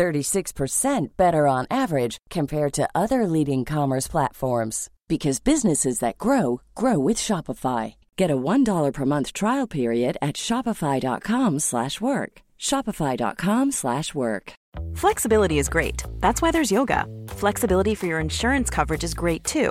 36% better on average compared to other leading commerce platforms because businesses that grow grow with Shopify. Get a $1 per month trial period at shopify.com/work. shopify.com/work. Flexibility is great. That's why there's yoga. Flexibility for your insurance coverage is great too.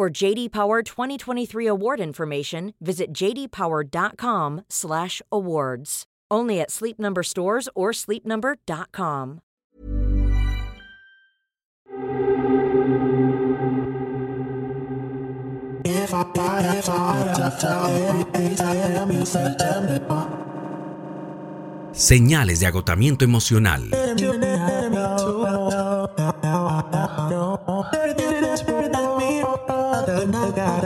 For JD Power 2023 award information, visit jdpower.com/awards. Only at Sleep Number stores or sleepnumber.com. If I die, if I Señales de agotamiento emocional.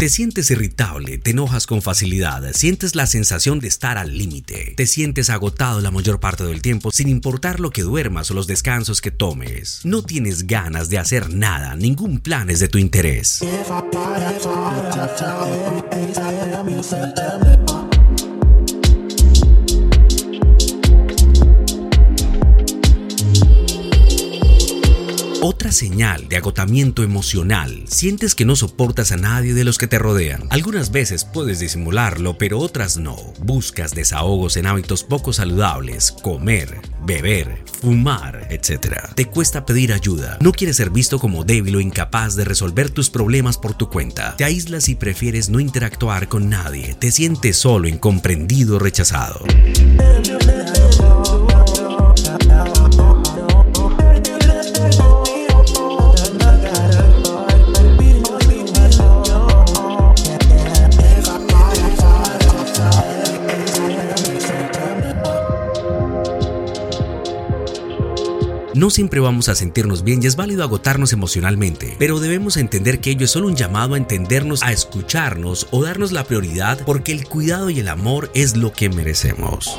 Te sientes irritable, te enojas con facilidad, sientes la sensación de estar al límite, te sientes agotado la mayor parte del tiempo sin importar lo que duermas o los descansos que tomes. No tienes ganas de hacer nada, ningún plan es de tu interés. Otra señal de agotamiento emocional. Sientes que no soportas a nadie de los que te rodean. Algunas veces puedes disimularlo, pero otras no. Buscas desahogos en hábitos poco saludables, comer, beber, fumar, etc. Te cuesta pedir ayuda. No quieres ser visto como débil o incapaz de resolver tus problemas por tu cuenta. Te aíslas y prefieres no interactuar con nadie. Te sientes solo, incomprendido, rechazado. No siempre vamos a sentirnos bien y es válido agotarnos emocionalmente, pero debemos entender que ello es solo un llamado a entendernos, a escucharnos o darnos la prioridad porque el cuidado y el amor es lo que merecemos.